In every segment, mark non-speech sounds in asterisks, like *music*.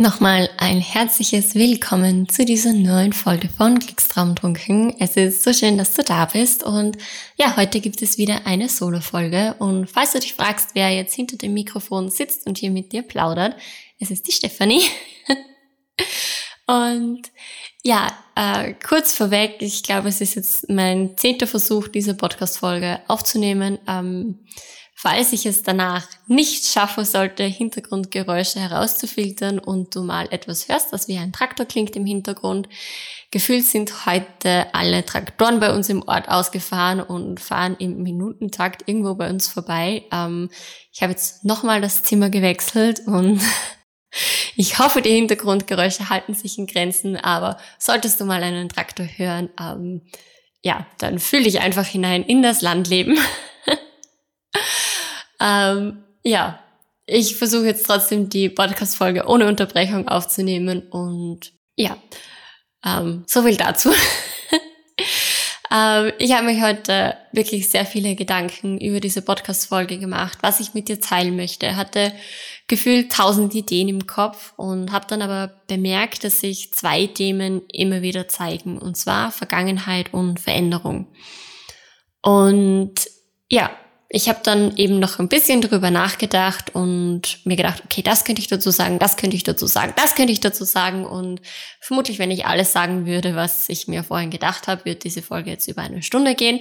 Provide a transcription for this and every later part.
Nochmal ein herzliches Willkommen zu dieser neuen Folge von Glückstraumtrunken. Es ist so schön, dass du da bist und ja, heute gibt es wieder eine Solo-Folge und falls du dich fragst, wer jetzt hinter dem Mikrofon sitzt und hier mit dir plaudert, es ist die Stefanie. *laughs* und ja, äh, kurz vorweg, ich glaube, es ist jetzt mein zehnter Versuch, diese Podcast-Folge aufzunehmen. Ähm, Falls ich es danach nicht schaffen sollte, Hintergrundgeräusche herauszufiltern und du mal etwas hörst, was wie ein Traktor klingt im Hintergrund, gefühlt sind heute alle Traktoren bei uns im Ort ausgefahren und fahren im Minutentakt irgendwo bei uns vorbei. Ähm, ich habe jetzt nochmal das Zimmer gewechselt und *laughs* ich hoffe, die Hintergrundgeräusche halten sich in Grenzen, aber solltest du mal einen Traktor hören, ähm, ja, dann fühl dich einfach hinein in das Landleben. *laughs* Ähm, ja, ich versuche jetzt trotzdem die Podcast-Folge ohne Unterbrechung aufzunehmen und ja, ähm, so viel dazu. *laughs* ähm, ich habe mich heute wirklich sehr viele Gedanken über diese Podcast-Folge gemacht, was ich mit dir teilen möchte. Hatte gefühlt tausend Ideen im Kopf und habe dann aber bemerkt, dass sich zwei Themen immer wieder zeigen, und zwar Vergangenheit und Veränderung. Und ja, ich habe dann eben noch ein bisschen drüber nachgedacht und mir gedacht, okay, das könnte ich dazu sagen, das könnte ich dazu sagen, das könnte ich dazu sagen. Und vermutlich, wenn ich alles sagen würde, was ich mir vorhin gedacht habe, wird diese Folge jetzt über eine Stunde gehen.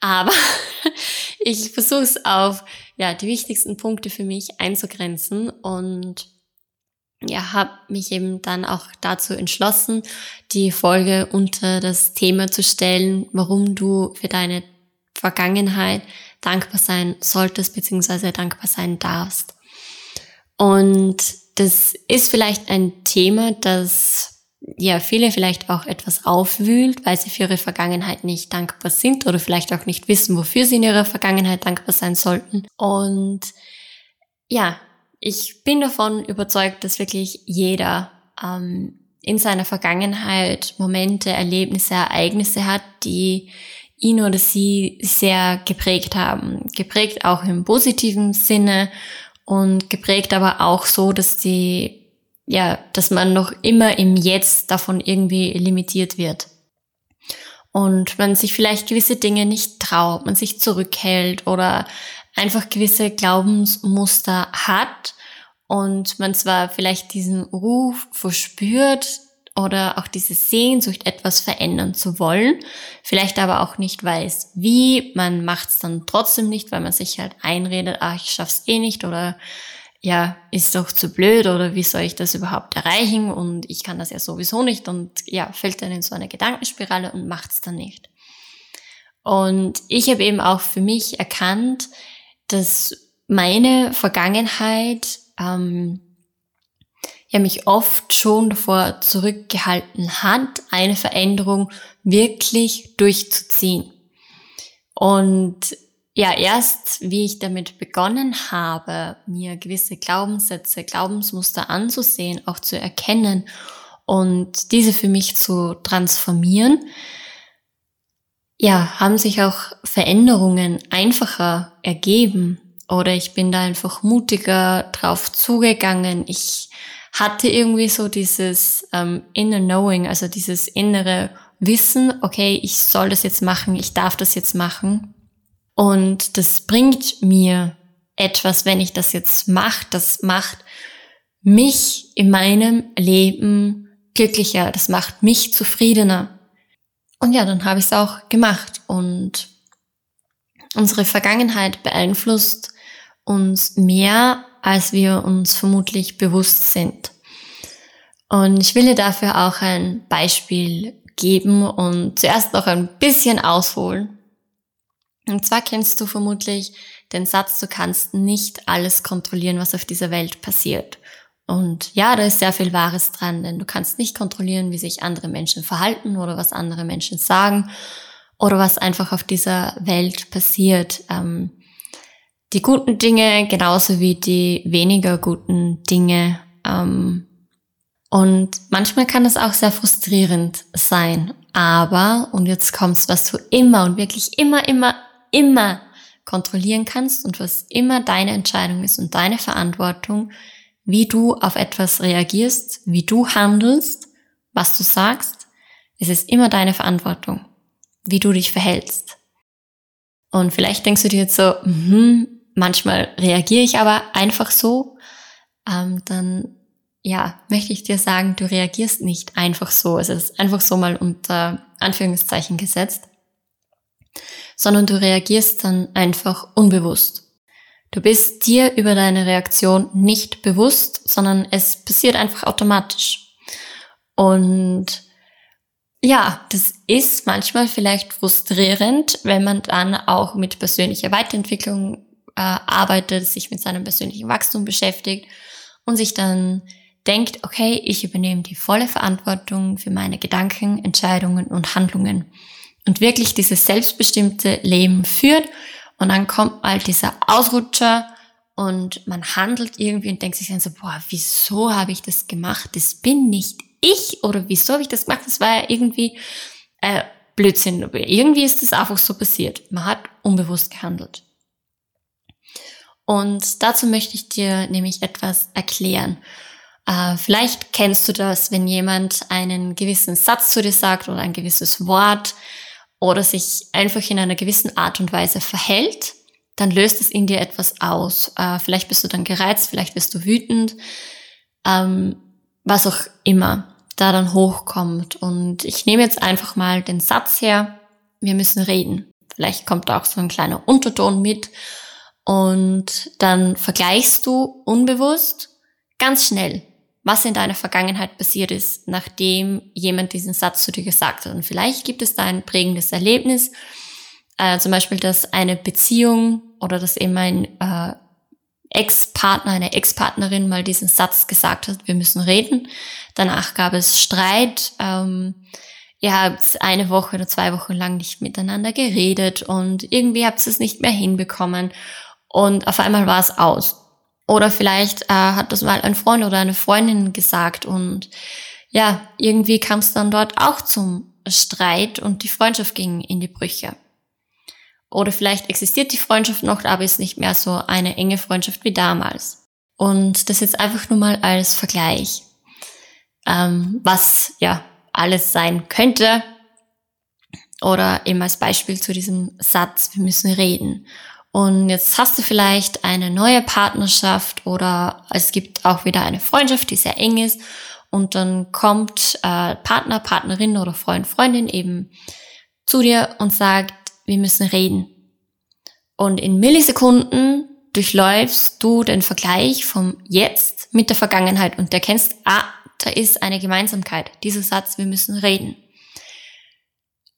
Aber *laughs* ich versuche es auf ja, die wichtigsten Punkte für mich einzugrenzen und ja, habe mich eben dann auch dazu entschlossen, die Folge unter das Thema zu stellen, warum du für deine Vergangenheit dankbar sein solltest, beziehungsweise dankbar sein darfst. Und das ist vielleicht ein Thema, das ja viele vielleicht auch etwas aufwühlt, weil sie für ihre Vergangenheit nicht dankbar sind oder vielleicht auch nicht wissen, wofür sie in ihrer Vergangenheit dankbar sein sollten. Und ja, ich bin davon überzeugt, dass wirklich jeder ähm, in seiner Vergangenheit Momente, Erlebnisse, Ereignisse hat, die ihn oder sie sehr geprägt haben. Geprägt auch im positiven Sinne und geprägt aber auch so, dass die, ja, dass man noch immer im Jetzt davon irgendwie limitiert wird. Und man sich vielleicht gewisse Dinge nicht traut, man sich zurückhält oder einfach gewisse Glaubensmuster hat und man zwar vielleicht diesen Ruf verspürt, oder auch diese Sehnsucht, etwas verändern zu wollen, vielleicht aber auch nicht weiß, wie, man macht es dann trotzdem nicht, weil man sich halt einredet, ah, ich schaff's eh nicht oder ja, ist doch zu blöd oder wie soll ich das überhaupt erreichen? Und ich kann das ja sowieso nicht. Und ja, fällt dann in so eine Gedankenspirale und macht's dann nicht. Und ich habe eben auch für mich erkannt, dass meine Vergangenheit ähm, ja mich oft schon davor zurückgehalten hat, eine Veränderung wirklich durchzuziehen. Und ja, erst wie ich damit begonnen habe, mir gewisse Glaubenssätze, Glaubensmuster anzusehen, auch zu erkennen und diese für mich zu transformieren, ja, haben sich auch Veränderungen einfacher ergeben oder ich bin da einfach mutiger drauf zugegangen. Ich hatte irgendwie so dieses ähm, inner knowing, also dieses innere Wissen, okay, ich soll das jetzt machen, ich darf das jetzt machen. Und das bringt mir etwas, wenn ich das jetzt mache. Das macht mich in meinem Leben glücklicher, das macht mich zufriedener. Und ja, dann habe ich es auch gemacht. Und unsere Vergangenheit beeinflusst uns mehr als wir uns vermutlich bewusst sind. Und ich will dir dafür auch ein Beispiel geben und zuerst noch ein bisschen ausholen. Und zwar kennst du vermutlich den Satz, du kannst nicht alles kontrollieren, was auf dieser Welt passiert. Und ja, da ist sehr viel Wahres dran, denn du kannst nicht kontrollieren, wie sich andere Menschen verhalten oder was andere Menschen sagen oder was einfach auf dieser Welt passiert. Ähm, die guten Dinge genauso wie die weniger guten Dinge. Ähm, und manchmal kann es auch sehr frustrierend sein. Aber, und jetzt kommt's, was du immer und wirklich immer, immer, immer kontrollieren kannst und was immer deine Entscheidung ist und deine Verantwortung, wie du auf etwas reagierst, wie du handelst, was du sagst, es ist immer deine Verantwortung, wie du dich verhältst. Und vielleicht denkst du dir jetzt so, hm, manchmal reagiere ich aber einfach so, ähm, dann ja, möchte ich dir sagen, du reagierst nicht einfach so. Es ist einfach so mal unter Anführungszeichen gesetzt, sondern du reagierst dann einfach unbewusst. Du bist dir über deine Reaktion nicht bewusst, sondern es passiert einfach automatisch. Und ja, das ist manchmal vielleicht frustrierend, wenn man dann auch mit persönlicher Weiterentwicklung arbeitet, sich mit seinem persönlichen Wachstum beschäftigt und sich dann denkt, okay, ich übernehme die volle Verantwortung für meine Gedanken, Entscheidungen und Handlungen und wirklich dieses selbstbestimmte Leben führt und dann kommt mal dieser Ausrutscher und man handelt irgendwie und denkt sich dann so, boah, wieso habe ich das gemacht? Das bin nicht ich oder wieso habe ich das gemacht? Das war ja irgendwie äh, Blödsinn. Irgendwie ist das einfach so passiert. Man hat unbewusst gehandelt. Und dazu möchte ich dir nämlich etwas erklären. Äh, vielleicht kennst du das, wenn jemand einen gewissen Satz zu dir sagt oder ein gewisses Wort oder sich einfach in einer gewissen Art und Weise verhält, dann löst es in dir etwas aus. Äh, vielleicht bist du dann gereizt, vielleicht bist du wütend, ähm, was auch immer da dann hochkommt. Und ich nehme jetzt einfach mal den Satz her, wir müssen reden. Vielleicht kommt auch so ein kleiner Unterton mit und dann vergleichst du unbewusst ganz schnell, was in deiner Vergangenheit passiert ist, nachdem jemand diesen Satz zu dir gesagt hat. Und vielleicht gibt es da ein prägendes Erlebnis, äh, zum Beispiel, dass eine Beziehung oder dass eben ein äh, Ex-Partner, eine Ex-Partnerin mal diesen Satz gesagt hat, wir müssen reden. Danach gab es Streit. Ähm, ihr habt eine Woche oder zwei Wochen lang nicht miteinander geredet und irgendwie habt ihr es nicht mehr hinbekommen und auf einmal war es aus. Oder vielleicht äh, hat das mal ein Freund oder eine Freundin gesagt und ja, irgendwie kam es dann dort auch zum Streit und die Freundschaft ging in die Brüche. Oder vielleicht existiert die Freundschaft noch, aber ist nicht mehr so eine enge Freundschaft wie damals. Und das jetzt einfach nur mal als Vergleich, ähm, was ja alles sein könnte. Oder eben als Beispiel zu diesem Satz, wir müssen reden. Und jetzt hast du vielleicht eine neue Partnerschaft oder es gibt auch wieder eine Freundschaft, die sehr eng ist. Und dann kommt äh, Partner, Partnerin oder Freund, Freundin eben zu dir und sagt, wir müssen reden. Und in Millisekunden durchläufst du den Vergleich vom Jetzt mit der Vergangenheit und erkennst, ah, da ist eine Gemeinsamkeit. Dieser Satz, wir müssen reden.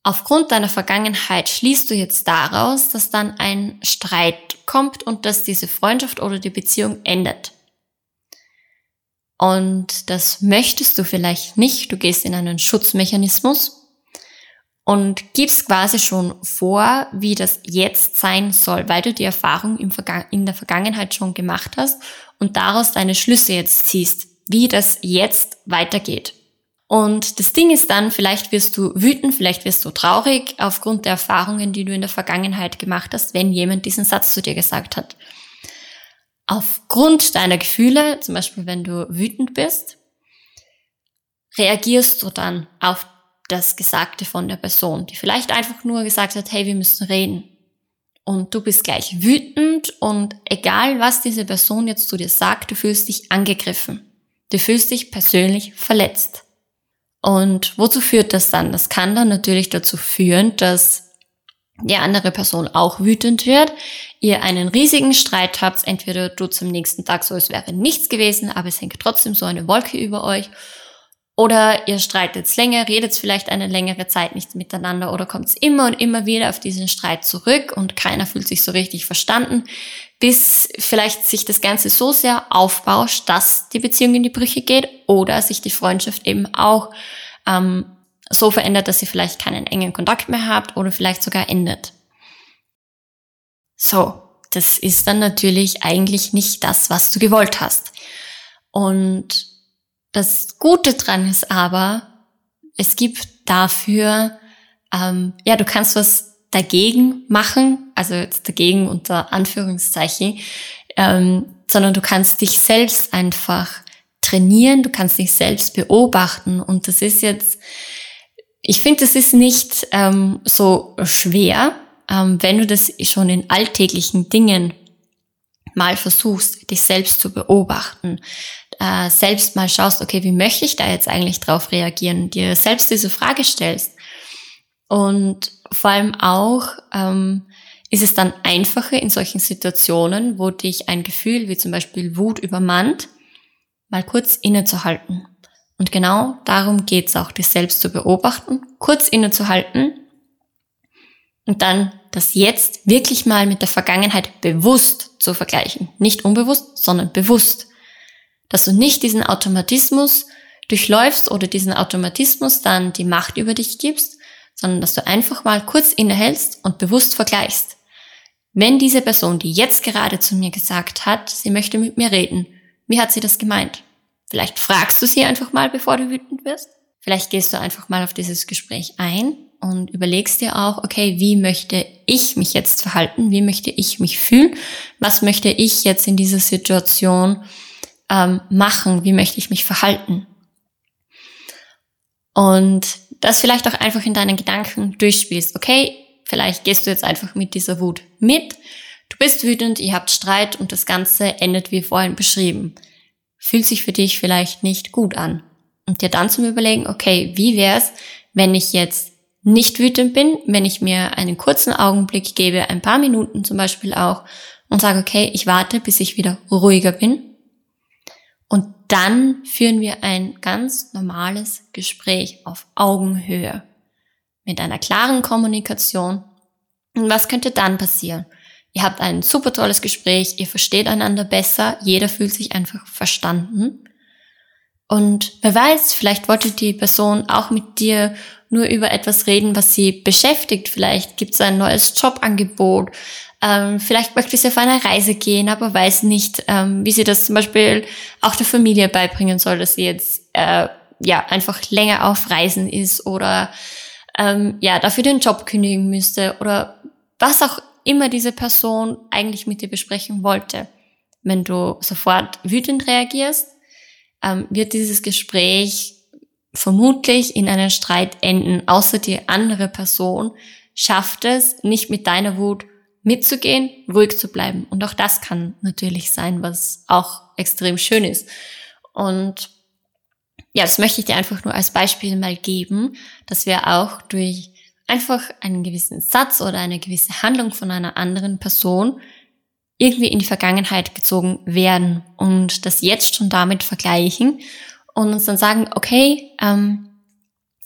Aufgrund deiner Vergangenheit schließt du jetzt daraus, dass dann ein Streit kommt und dass diese Freundschaft oder die Beziehung endet. Und das möchtest du vielleicht nicht. Du gehst in einen Schutzmechanismus und gibst quasi schon vor, wie das jetzt sein soll, weil du die Erfahrung in der Vergangenheit schon gemacht hast und daraus deine Schlüsse jetzt ziehst, wie das jetzt weitergeht. Und das Ding ist dann, vielleicht wirst du wütend, vielleicht wirst du traurig aufgrund der Erfahrungen, die du in der Vergangenheit gemacht hast, wenn jemand diesen Satz zu dir gesagt hat. Aufgrund deiner Gefühle, zum Beispiel wenn du wütend bist, reagierst du dann auf das Gesagte von der Person, die vielleicht einfach nur gesagt hat, hey, wir müssen reden. Und du bist gleich wütend und egal was diese Person jetzt zu dir sagt, du fühlst dich angegriffen. Du fühlst dich persönlich verletzt. Und wozu führt das dann? Das kann dann natürlich dazu führen, dass die andere Person auch wütend wird, ihr einen riesigen Streit habt, entweder du zum nächsten Tag so, es wäre nichts gewesen, aber es hängt trotzdem so eine Wolke über euch. Oder ihr streitet länger, redet vielleicht eine längere Zeit nicht miteinander oder kommt immer und immer wieder auf diesen Streit zurück und keiner fühlt sich so richtig verstanden, bis vielleicht sich das Ganze so sehr aufbauscht, dass die Beziehung in die Brüche geht oder sich die Freundschaft eben auch ähm, so verändert, dass ihr vielleicht keinen engen Kontakt mehr habt oder vielleicht sogar endet. So, das ist dann natürlich eigentlich nicht das, was du gewollt hast. Und das Gute dran ist aber, es gibt dafür, ähm, ja, du kannst was dagegen machen, also jetzt dagegen unter Anführungszeichen, ähm, sondern du kannst dich selbst einfach trainieren, du kannst dich selbst beobachten. Und das ist jetzt, ich finde, das ist nicht ähm, so schwer, ähm, wenn du das schon in alltäglichen Dingen mal versuchst, dich selbst zu beobachten, äh, selbst mal schaust, okay, wie möchte ich da jetzt eigentlich drauf reagieren, dir selbst diese Frage stellst. Und vor allem auch ähm, ist es dann einfacher in solchen Situationen, wo dich ein Gefühl wie zum Beispiel Wut übermannt, mal kurz innezuhalten. Und genau darum geht's auch, dich selbst zu beobachten, kurz innezuhalten und dann das Jetzt wirklich mal mit der Vergangenheit bewusst zu vergleichen. Nicht unbewusst, sondern bewusst. Dass du nicht diesen Automatismus durchläufst oder diesen Automatismus dann die Macht über dich gibst, sondern dass du einfach mal kurz innehältst und bewusst vergleichst. Wenn diese Person, die jetzt gerade zu mir gesagt hat, sie möchte mit mir reden, wie hat sie das gemeint? Vielleicht fragst du sie einfach mal, bevor du wütend wirst. Vielleicht gehst du einfach mal auf dieses Gespräch ein und überlegst dir auch, okay, wie möchte ich mich jetzt verhalten? Wie möchte ich mich fühlen? Was möchte ich jetzt in dieser Situation ähm, machen? Wie möchte ich mich verhalten? Und das vielleicht auch einfach in deinen Gedanken durchspielst. Okay, vielleicht gehst du jetzt einfach mit dieser Wut mit. Du bist wütend, ihr habt Streit und das Ganze endet wie vorhin beschrieben. Fühlt sich für dich vielleicht nicht gut an. Und dir dann zum Überlegen, okay, wie wär's, wenn ich jetzt nicht wütend bin, wenn ich mir einen kurzen Augenblick gebe, ein paar Minuten zum Beispiel auch, und sage, okay, ich warte, bis ich wieder ruhiger bin. Und dann führen wir ein ganz normales Gespräch auf Augenhöhe mit einer klaren Kommunikation. Und was könnte dann passieren? Ihr habt ein super tolles Gespräch, ihr versteht einander besser, jeder fühlt sich einfach verstanden. Und wer weiß, vielleicht wollte die Person auch mit dir nur über etwas reden, was sie beschäftigt. Vielleicht gibt es ein neues Jobangebot. Ähm, vielleicht möchte sie auf eine Reise gehen, aber weiß nicht, ähm, wie sie das zum Beispiel auch der Familie beibringen soll, dass sie jetzt äh, ja einfach länger auf Reisen ist oder ähm, ja dafür den Job kündigen müsste oder was auch immer diese Person eigentlich mit dir besprechen wollte. Wenn du sofort wütend reagierst, ähm, wird dieses Gespräch vermutlich in einen Streit enden, außer die andere Person schafft es, nicht mit deiner Wut mitzugehen, ruhig zu bleiben. Und auch das kann natürlich sein, was auch extrem schön ist. Und ja, das möchte ich dir einfach nur als Beispiel mal geben, dass wir auch durch einfach einen gewissen Satz oder eine gewisse Handlung von einer anderen Person irgendwie in die Vergangenheit gezogen werden und das jetzt schon damit vergleichen und uns dann sagen, okay, ähm,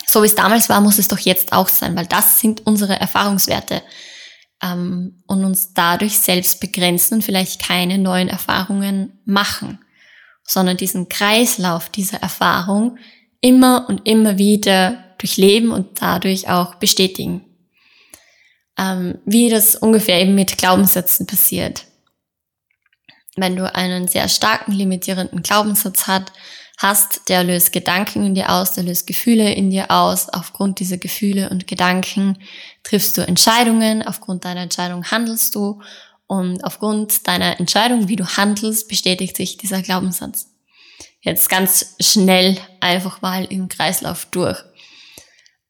so wie es damals war, muss es doch jetzt auch sein, weil das sind unsere Erfahrungswerte ähm, und uns dadurch selbst begrenzen und vielleicht keine neuen Erfahrungen machen, sondern diesen Kreislauf dieser Erfahrung immer und immer wieder durchleben und dadurch auch bestätigen. Ähm, wie das ungefähr eben mit Glaubenssätzen passiert. Wenn du einen sehr starken limitierenden Glaubenssatz hast, hast, der löst Gedanken in dir aus, der löst Gefühle in dir aus. Aufgrund dieser Gefühle und Gedanken triffst du Entscheidungen, aufgrund deiner Entscheidung handelst du und aufgrund deiner Entscheidung, wie du handelst, bestätigt sich dieser Glaubenssatz. Jetzt ganz schnell einfach mal im Kreislauf durch.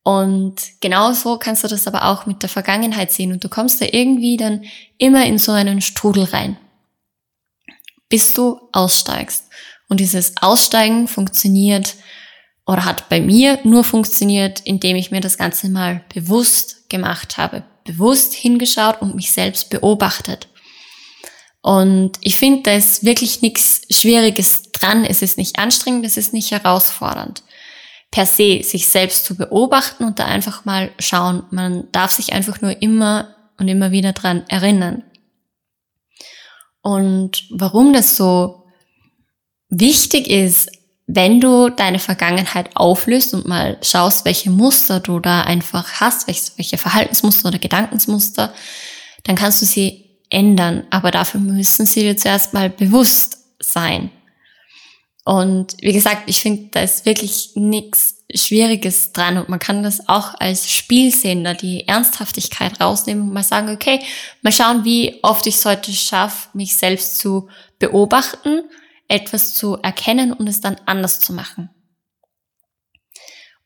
Und genauso kannst du das aber auch mit der Vergangenheit sehen und du kommst da irgendwie dann immer in so einen Strudel rein, bis du aussteigst. Und dieses Aussteigen funktioniert oder hat bei mir nur funktioniert, indem ich mir das Ganze mal bewusst gemacht habe, bewusst hingeschaut und mich selbst beobachtet. Und ich finde, da ist wirklich nichts Schwieriges dran. Es ist nicht anstrengend, es ist nicht herausfordernd. per se, sich selbst zu beobachten und da einfach mal schauen. Man darf sich einfach nur immer und immer wieder dran erinnern. Und warum das so wichtig ist, wenn du deine Vergangenheit auflöst und mal schaust, welche Muster du da einfach hast, welche Verhaltensmuster oder Gedankensmuster, dann kannst du sie ändern. Aber dafür müssen sie dir zuerst mal bewusst sein. Und wie gesagt, ich finde, da ist wirklich nichts Schwieriges dran und man kann das auch als Spiel sehen, da die Ernsthaftigkeit rausnehmen und mal sagen, okay, mal schauen, wie oft ich es heute schaffe, mich selbst zu beobachten, etwas zu erkennen und es dann anders zu machen.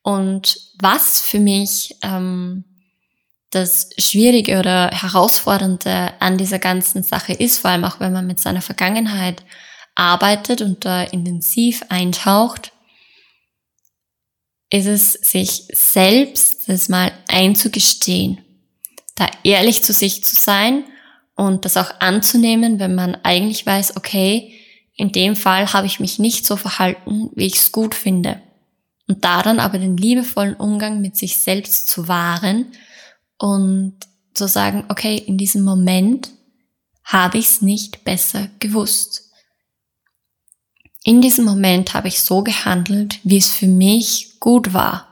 Und was für mich ähm, das Schwierige oder Herausfordernde an dieser ganzen Sache ist, vor allem auch wenn man mit seiner Vergangenheit arbeitet und da intensiv eintaucht, ist es, sich selbst das mal einzugestehen, da ehrlich zu sich zu sein und das auch anzunehmen, wenn man eigentlich weiß, okay, in dem Fall habe ich mich nicht so verhalten, wie ich es gut finde. Und daran aber den liebevollen Umgang mit sich selbst zu wahren und zu sagen, okay, in diesem Moment habe ich es nicht besser gewusst in diesem Moment habe ich so gehandelt, wie es für mich gut war.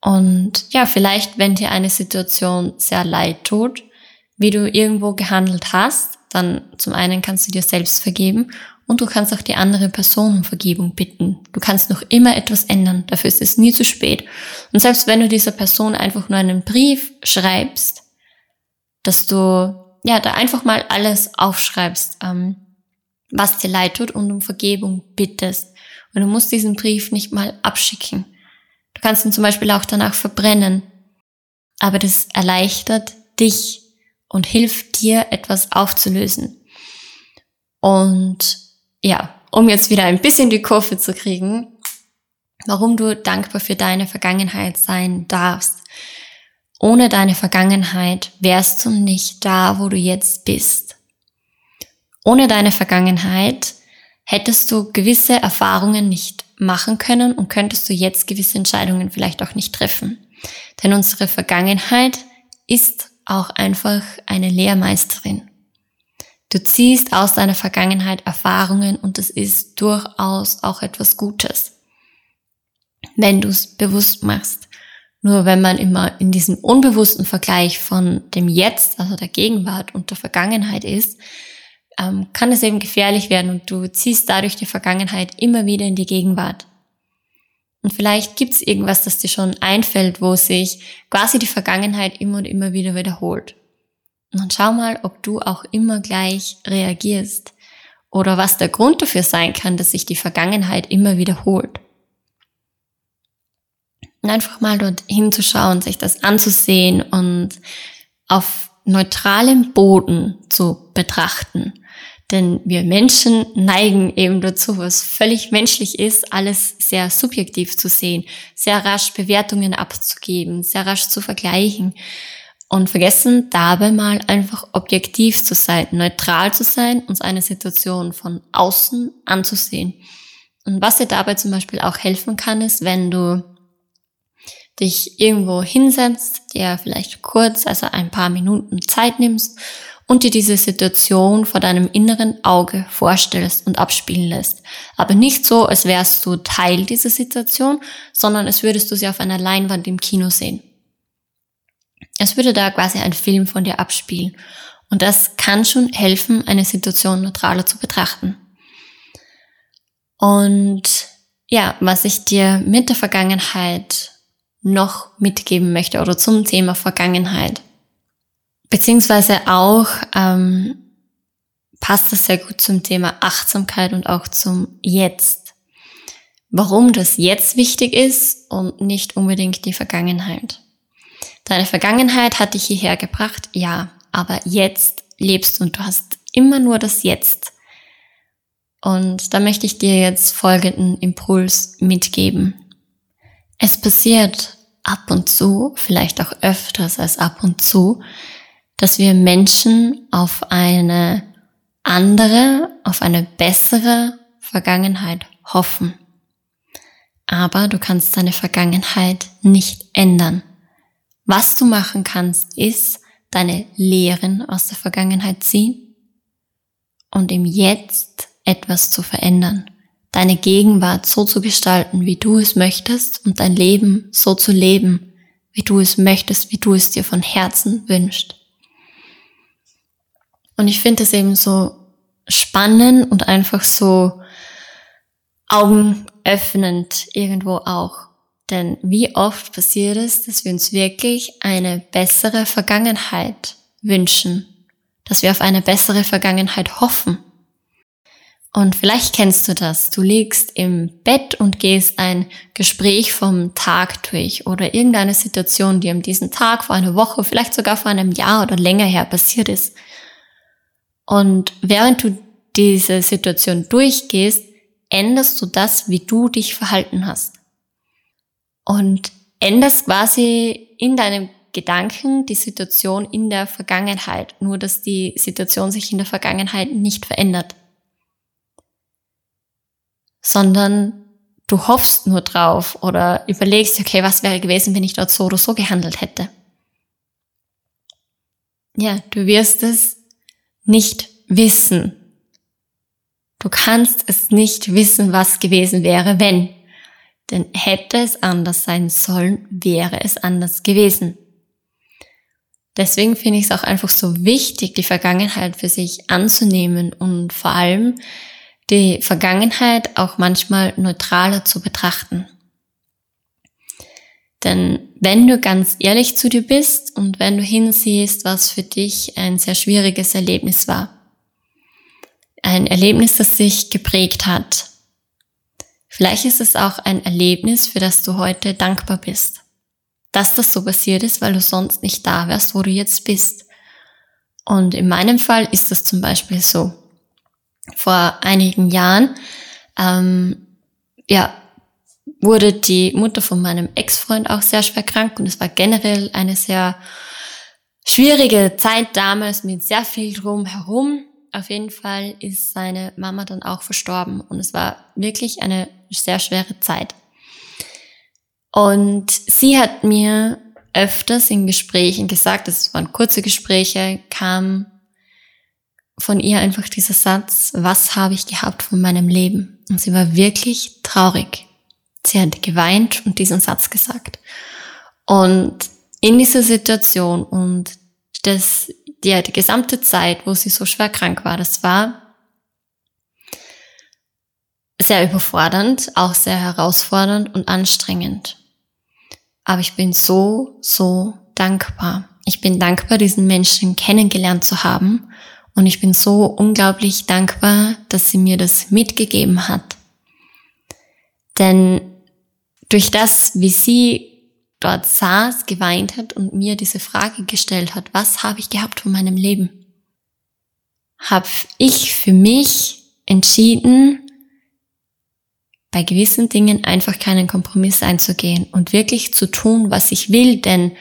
Und ja, vielleicht, wenn dir eine Situation sehr leid tut, wie du irgendwo gehandelt hast, dann zum einen kannst du dir selbst vergeben und du kannst auch die andere Person um Vergebung bitten. Du kannst noch immer etwas ändern, dafür ist es nie zu spät. Und selbst wenn du dieser Person einfach nur einen Brief schreibst, dass du ja da einfach mal alles aufschreibst, ähm, was dir leid tut und um Vergebung bittest. Und du musst diesen Brief nicht mal abschicken. Du kannst ihn zum Beispiel auch danach verbrennen. Aber das erleichtert dich und hilft dir, etwas aufzulösen. Und ja, um jetzt wieder ein bisschen die Kurve zu kriegen, warum du dankbar für deine Vergangenheit sein darfst. Ohne deine Vergangenheit wärst du nicht da, wo du jetzt bist. Ohne deine Vergangenheit hättest du gewisse Erfahrungen nicht machen können und könntest du jetzt gewisse Entscheidungen vielleicht auch nicht treffen. Denn unsere Vergangenheit ist auch einfach eine Lehrmeisterin. Du ziehst aus deiner Vergangenheit Erfahrungen und das ist durchaus auch etwas Gutes, wenn du es bewusst machst. Nur wenn man immer in diesem unbewussten Vergleich von dem Jetzt, also der Gegenwart und der Vergangenheit ist, ähm, kann es eben gefährlich werden und du ziehst dadurch die Vergangenheit immer wieder in die Gegenwart. Und vielleicht gibt es irgendwas, das dir schon einfällt, wo sich quasi die Vergangenheit immer und immer wieder wiederholt. Und dann schau mal, ob du auch immer gleich reagierst oder was der Grund dafür sein kann, dass sich die Vergangenheit immer wiederholt. Und einfach mal dort hinzuschauen, sich das anzusehen und auf neutralem Boden zu betrachten denn wir Menschen neigen eben dazu, was völlig menschlich ist, alles sehr subjektiv zu sehen, sehr rasch Bewertungen abzugeben, sehr rasch zu vergleichen und vergessen dabei mal einfach objektiv zu sein, neutral zu sein, uns eine Situation von außen anzusehen. Und was dir dabei zum Beispiel auch helfen kann, ist, wenn du dich irgendwo hinsetzt, dir vielleicht kurz, also ein paar Minuten Zeit nimmst und dir diese Situation vor deinem inneren Auge vorstellst und abspielen lässt. Aber nicht so, als wärst du Teil dieser Situation, sondern als würdest du sie auf einer Leinwand im Kino sehen. Es würde da quasi ein Film von dir abspielen. Und das kann schon helfen, eine Situation neutraler zu betrachten. Und ja, was ich dir mit der Vergangenheit noch mitgeben möchte oder zum Thema Vergangenheit Beziehungsweise auch ähm, passt das sehr gut zum Thema Achtsamkeit und auch zum Jetzt. Warum das Jetzt wichtig ist und nicht unbedingt die Vergangenheit. Deine Vergangenheit hat dich hierher gebracht, ja, aber jetzt lebst du und du hast immer nur das Jetzt. Und da möchte ich dir jetzt folgenden Impuls mitgeben. Es passiert ab und zu, vielleicht auch öfters als ab und zu, dass wir Menschen auf eine andere, auf eine bessere Vergangenheit hoffen. aber du kannst deine Vergangenheit nicht ändern. Was du machen kannst, ist deine Lehren aus der Vergangenheit ziehen und im Jetzt etwas zu verändern. Deine Gegenwart so zu gestalten, wie du es möchtest und dein Leben so zu leben, wie du es möchtest, wie du es dir von Herzen wünschst. Und ich finde es eben so spannend und einfach so augenöffnend irgendwo auch. Denn wie oft passiert es, dass wir uns wirklich eine bessere Vergangenheit wünschen, dass wir auf eine bessere Vergangenheit hoffen. Und vielleicht kennst du das. Du liegst im Bett und gehst ein Gespräch vom Tag durch oder irgendeine Situation, die an diesem Tag vor einer Woche, vielleicht sogar vor einem Jahr oder länger her passiert ist. Und während du diese Situation durchgehst, änderst du das, wie du dich verhalten hast. Und änderst quasi in deinem Gedanken die Situation in der Vergangenheit, nur dass die Situation sich in der Vergangenheit nicht verändert, sondern du hoffst nur drauf oder überlegst, okay, was wäre gewesen, wenn ich dort so oder so gehandelt hätte. Ja, du wirst es nicht wissen, Du kannst es nicht wissen, was gewesen wäre, wenn. Denn hätte es anders sein sollen, wäre es anders gewesen. Deswegen finde ich es auch einfach so wichtig, die Vergangenheit für sich anzunehmen und vor allem die Vergangenheit auch manchmal neutraler zu betrachten. Denn wenn du ganz ehrlich zu dir bist und wenn du hinsiehst, was für dich ein sehr schwieriges Erlebnis war, ein Erlebnis, das sich geprägt hat. Vielleicht ist es auch ein Erlebnis, für das du heute dankbar bist. Dass das so passiert ist, weil du sonst nicht da wärst, wo du jetzt bist. Und in meinem Fall ist das zum Beispiel so. Vor einigen Jahren, ähm, ja, wurde die Mutter von meinem Ex-Freund auch sehr schwer krank und es war generell eine sehr schwierige Zeit damals mit sehr viel drumherum auf jeden Fall ist seine Mama dann auch verstorben und es war wirklich eine sehr schwere Zeit. Und sie hat mir öfters in Gesprächen gesagt, es waren kurze Gespräche, kam von ihr einfach dieser Satz, was habe ich gehabt von meinem Leben? Und sie war wirklich traurig. Sie hat geweint und diesen Satz gesagt. Und in dieser Situation und das die, die gesamte Zeit, wo sie so schwer krank war, das war sehr überfordernd, auch sehr herausfordernd und anstrengend. Aber ich bin so, so dankbar. Ich bin dankbar, diesen Menschen kennengelernt zu haben. Und ich bin so unglaublich dankbar, dass sie mir das mitgegeben hat. Denn durch das, wie sie dort saß, geweint hat und mir diese Frage gestellt hat, was habe ich gehabt von meinem Leben? Habe ich für mich entschieden, bei gewissen Dingen einfach keinen Kompromiss einzugehen und wirklich zu tun, was ich will, denn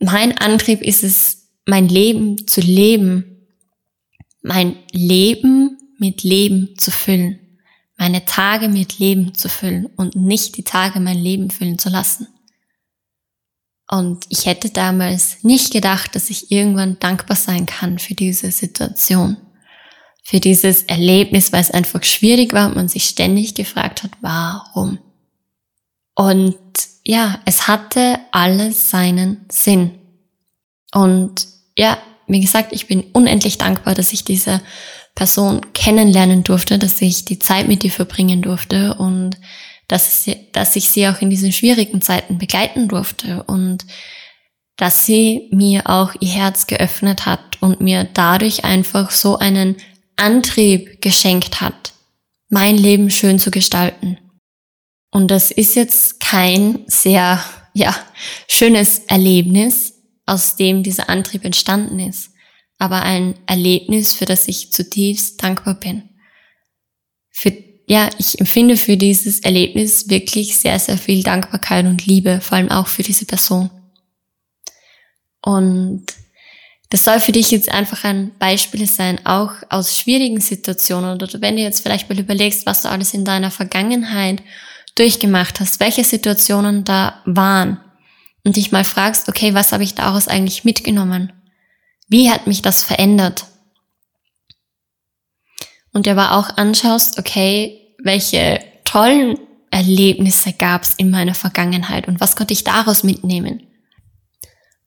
mein Antrieb ist es, mein Leben zu leben, mein Leben mit Leben zu füllen, meine Tage mit Leben zu füllen und nicht die Tage mein Leben füllen zu lassen. Und ich hätte damals nicht gedacht, dass ich irgendwann dankbar sein kann für diese Situation, für dieses Erlebnis, weil es einfach schwierig war und man sich ständig gefragt hat, warum. Und ja, es hatte alles seinen Sinn. Und ja, wie gesagt, ich bin unendlich dankbar, dass ich diese Person kennenlernen durfte, dass ich die Zeit mit ihr verbringen durfte und dass, dass ich sie auch in diesen schwierigen Zeiten begleiten durfte und dass sie mir auch ihr Herz geöffnet hat und mir dadurch einfach so einen Antrieb geschenkt hat, mein Leben schön zu gestalten. Und das ist jetzt kein sehr, ja, schönes Erlebnis, aus dem dieser Antrieb entstanden ist, aber ein Erlebnis, für das ich zutiefst dankbar bin. Für ja, ich empfinde für dieses Erlebnis wirklich sehr, sehr viel Dankbarkeit und Liebe, vor allem auch für diese Person. Und das soll für dich jetzt einfach ein Beispiel sein, auch aus schwierigen Situationen oder wenn du jetzt vielleicht mal überlegst, was du alles in deiner Vergangenheit durchgemacht hast, welche Situationen da waren und dich mal fragst, okay, was habe ich daraus eigentlich mitgenommen? Wie hat mich das verändert? Und dir aber auch anschaust, okay, welche tollen Erlebnisse gab es in meiner Vergangenheit und was konnte ich daraus mitnehmen?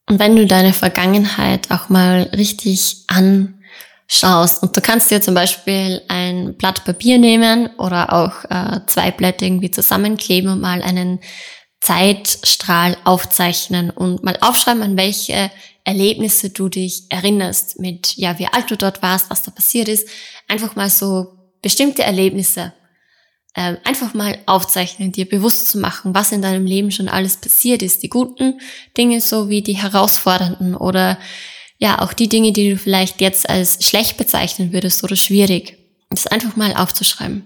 Und wenn du deine Vergangenheit auch mal richtig anschaust und du kannst dir zum Beispiel ein Blatt Papier nehmen oder auch äh, zwei Blätter irgendwie zusammenkleben und mal einen Zeitstrahl aufzeichnen und mal aufschreiben, an welche Erlebnisse du dich erinnerst mit, ja, wie alt du dort warst, was da passiert ist. Einfach mal so bestimmte Erlebnisse äh, einfach mal aufzeichnen, dir bewusst zu machen, was in deinem Leben schon alles passiert ist. Die guten Dinge sowie die herausfordernden oder ja, auch die Dinge, die du vielleicht jetzt als schlecht bezeichnen würdest oder schwierig. Das einfach mal aufzuschreiben.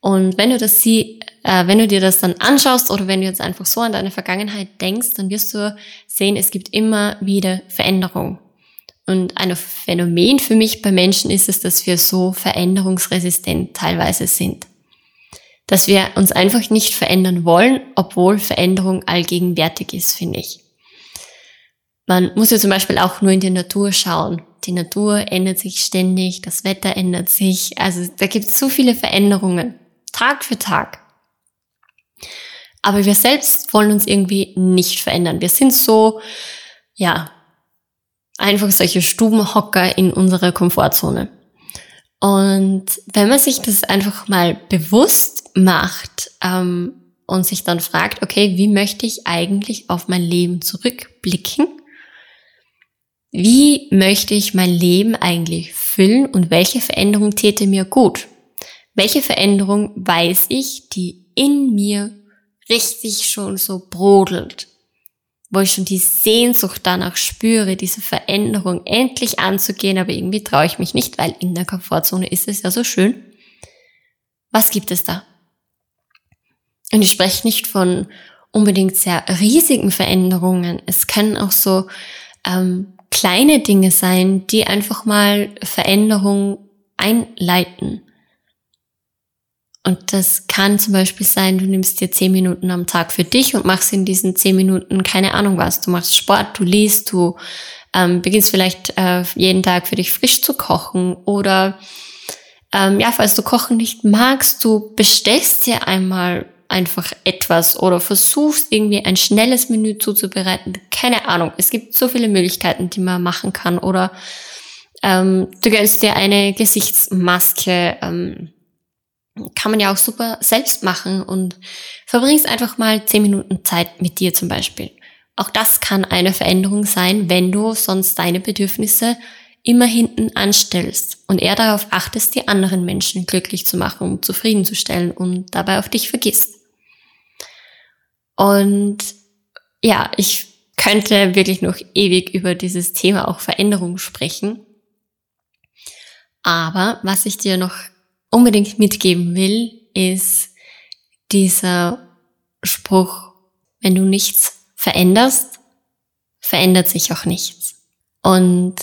Und wenn du das sie, äh, wenn du dir das dann anschaust oder wenn du jetzt einfach so an deine Vergangenheit denkst, dann wirst du sehen, es gibt immer wieder Veränderung. Und ein Phänomen für mich bei Menschen ist es, dass wir so veränderungsresistent teilweise sind. Dass wir uns einfach nicht verändern wollen, obwohl Veränderung allgegenwärtig ist, finde ich. Man muss ja zum Beispiel auch nur in die Natur schauen. Die Natur ändert sich ständig, das Wetter ändert sich. Also da gibt es so viele Veränderungen. Tag für Tag. Aber wir selbst wollen uns irgendwie nicht verändern. Wir sind so, ja, einfach solche Stubenhocker in unserer Komfortzone. Und wenn man sich das einfach mal bewusst macht ähm, und sich dann fragt, okay, wie möchte ich eigentlich auf mein Leben zurückblicken? Wie möchte ich mein Leben eigentlich füllen und welche Veränderung täte mir gut? welche Veränderung weiß ich, die in mir richtig schon so brodelt, wo ich schon die Sehnsucht danach spüre, diese Veränderung endlich anzugehen, aber irgendwie traue ich mich nicht, weil in der Komfortzone ist es ja so schön. Was gibt es da? Und ich spreche nicht von unbedingt sehr riesigen Veränderungen. Es können auch so ähm, kleine Dinge sein, die einfach mal Veränderung einleiten. Und das kann zum Beispiel sein, du nimmst dir zehn Minuten am Tag für dich und machst in diesen zehn Minuten keine Ahnung was. Du machst Sport, du liest, du ähm, beginnst vielleicht äh, jeden Tag für dich frisch zu kochen oder ähm, ja, falls du Kochen nicht magst, du bestellst dir einmal einfach etwas oder versuchst irgendwie ein schnelles Menü zuzubereiten. Keine Ahnung. Es gibt so viele Möglichkeiten, die man machen kann. Oder ähm, du gönnst dir eine Gesichtsmaske. Ähm, kann man ja auch super selbst machen und verbringst einfach mal zehn Minuten Zeit mit dir zum Beispiel. Auch das kann eine Veränderung sein, wenn du sonst deine Bedürfnisse immer hinten anstellst und eher darauf achtest, die anderen Menschen glücklich zu machen und zufriedenzustellen und dabei auf dich vergisst. Und ja, ich könnte wirklich noch ewig über dieses Thema auch Veränderung sprechen. Aber was ich dir noch unbedingt mitgeben will, ist dieser Spruch, wenn du nichts veränderst, verändert sich auch nichts. Und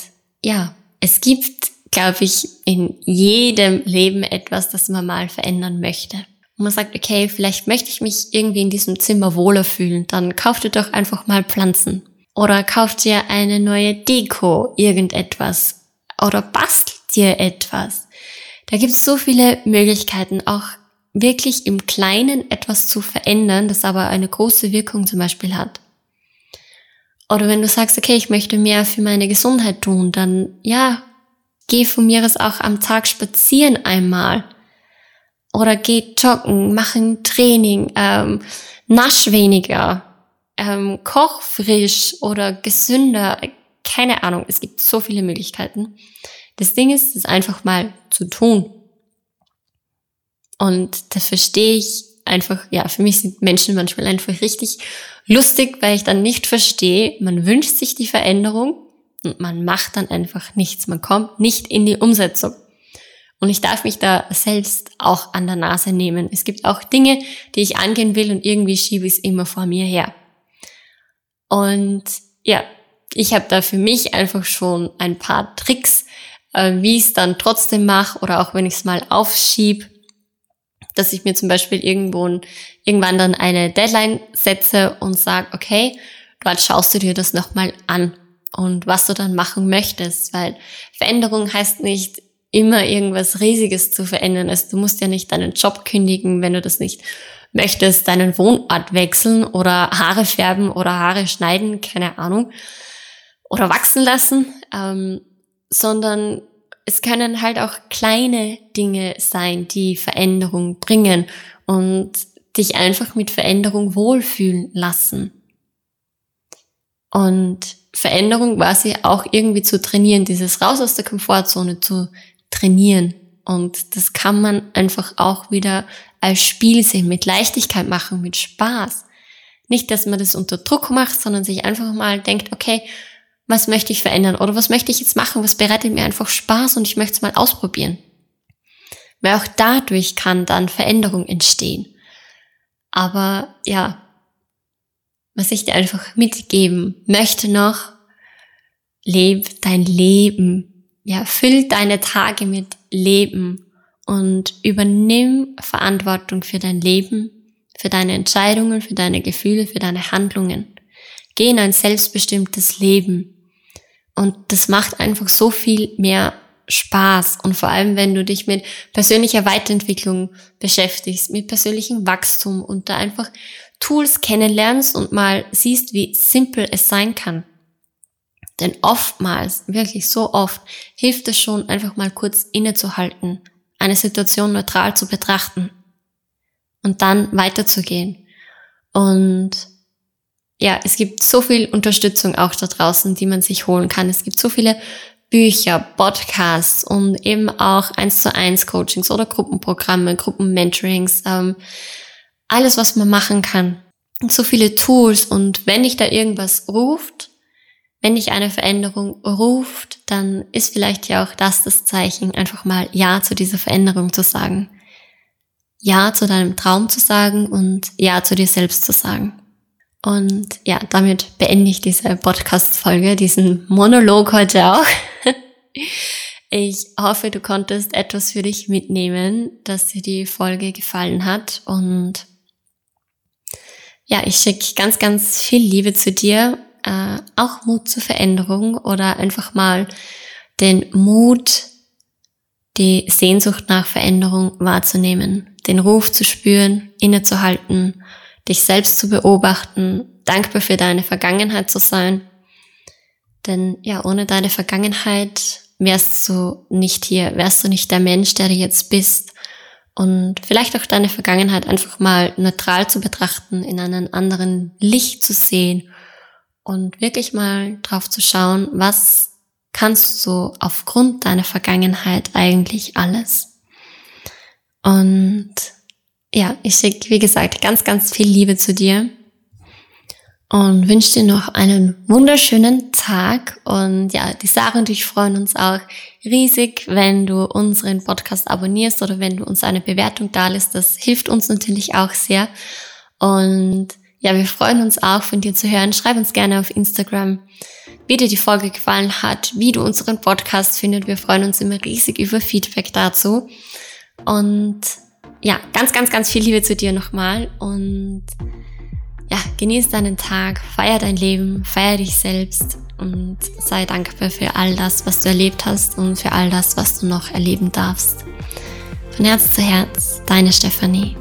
ja, es gibt, glaube ich, in jedem Leben etwas, das man mal verändern möchte. Man sagt, okay, vielleicht möchte ich mich irgendwie in diesem Zimmer wohler fühlen, dann kauf dir doch einfach mal Pflanzen. Oder kauf dir eine neue Deko, irgendetwas. Oder bastel dir etwas. Da gibt es so viele Möglichkeiten, auch wirklich im Kleinen etwas zu verändern, das aber eine große Wirkung zum Beispiel hat. Oder wenn du sagst, okay, ich möchte mehr für meine Gesundheit tun, dann ja, geh von mir aus auch am Tag spazieren einmal. Oder geh joggen, mach ein Training, ähm, nasch weniger, ähm, koch frisch oder gesünder. Keine Ahnung, es gibt so viele Möglichkeiten. Das Ding ist, es einfach mal zu tun. Und das verstehe ich einfach, ja, für mich sind Menschen manchmal einfach richtig lustig, weil ich dann nicht verstehe, man wünscht sich die Veränderung und man macht dann einfach nichts. Man kommt nicht in die Umsetzung. Und ich darf mich da selbst auch an der Nase nehmen. Es gibt auch Dinge, die ich angehen will und irgendwie schiebe ich es immer vor mir her. Und ja, ich habe da für mich einfach schon ein paar Tricks, äh, wie ich es dann trotzdem mache oder auch wenn ich es mal aufschieb, Dass ich mir zum Beispiel irgendwo irgendwann dann eine Deadline setze und sage, okay, dort schaust du dir das nochmal an und was du dann machen möchtest, weil Veränderung heißt nicht immer irgendwas Riesiges zu verändern. Also du musst ja nicht deinen Job kündigen, wenn du das nicht möchtest, deinen Wohnort wechseln oder Haare färben oder Haare schneiden, keine Ahnung, oder wachsen lassen, ähm, sondern es können halt auch kleine Dinge sein, die Veränderung bringen und dich einfach mit Veränderung wohlfühlen lassen. Und Veränderung quasi auch irgendwie zu trainieren, dieses raus aus der Komfortzone zu trainieren. Und das kann man einfach auch wieder als Spiel sehen, mit Leichtigkeit machen, mit Spaß. Nicht, dass man das unter Druck macht, sondern sich einfach mal denkt, okay, was möchte ich verändern oder was möchte ich jetzt machen, was bereitet mir einfach Spaß und ich möchte es mal ausprobieren. Weil auch dadurch kann dann Veränderung entstehen. Aber ja, was ich dir einfach mitgeben möchte noch, leb dein Leben. Ja, füll deine Tage mit Leben und übernimm Verantwortung für dein Leben, für deine Entscheidungen, für deine Gefühle, für deine Handlungen. Geh in ein selbstbestimmtes Leben. Und das macht einfach so viel mehr Spaß. Und vor allem, wenn du dich mit persönlicher Weiterentwicklung beschäftigst, mit persönlichem Wachstum und da einfach Tools kennenlernst und mal siehst, wie simpel es sein kann. Denn oftmals, wirklich so oft, hilft es schon, einfach mal kurz innezuhalten, eine Situation neutral zu betrachten und dann weiterzugehen. Und ja, es gibt so viel Unterstützung auch da draußen, die man sich holen kann. Es gibt so viele Bücher, Podcasts und eben auch eins zu eins Coachings oder Gruppenprogramme, Gruppenmentorings, ähm, alles, was man machen kann. Und so viele Tools und wenn dich da irgendwas ruft, wenn dich eine Veränderung ruft, dann ist vielleicht ja auch das das Zeichen, einfach mal Ja zu dieser Veränderung zu sagen. Ja zu deinem Traum zu sagen und Ja zu dir selbst zu sagen. Und ja, damit beende ich diese Podcast-Folge, diesen Monolog heute auch. *laughs* Ich hoffe, du konntest etwas für dich mitnehmen, dass dir die Folge gefallen hat und ja, ich schicke ganz, ganz viel Liebe zu dir, äh, auch Mut zur Veränderung oder einfach mal den Mut, die Sehnsucht nach Veränderung wahrzunehmen, den Ruf zu spüren, innezuhalten, dich selbst zu beobachten, dankbar für deine Vergangenheit zu sein. Denn ja, ohne deine Vergangenheit wärst du nicht hier, wärst du nicht der Mensch, der du jetzt bist und vielleicht auch deine Vergangenheit einfach mal neutral zu betrachten, in einem anderen Licht zu sehen und wirklich mal drauf zu schauen, was kannst du aufgrund deiner Vergangenheit eigentlich alles. Und ja, ich schicke, wie gesagt, ganz, ganz viel Liebe zu dir und wünsche dir noch einen wunderschönen Tag. Und ja, die Sarah und ich freuen uns auch riesig, wenn du unseren Podcast abonnierst oder wenn du uns eine Bewertung da lässt. Das hilft uns natürlich auch sehr. Und ja, wir freuen uns auch von dir zu hören. Schreib uns gerne auf Instagram, wie dir die Folge gefallen hat, wie du unseren Podcast findest. Wir freuen uns immer riesig über Feedback dazu. Und ja, ganz, ganz, ganz viel Liebe zu dir nochmal und ja, genieß deinen Tag, feier dein Leben, feier dich selbst und sei dankbar für all das, was du erlebt hast und für all das, was du noch erleben darfst. Von Herz zu Herz, deine Stefanie.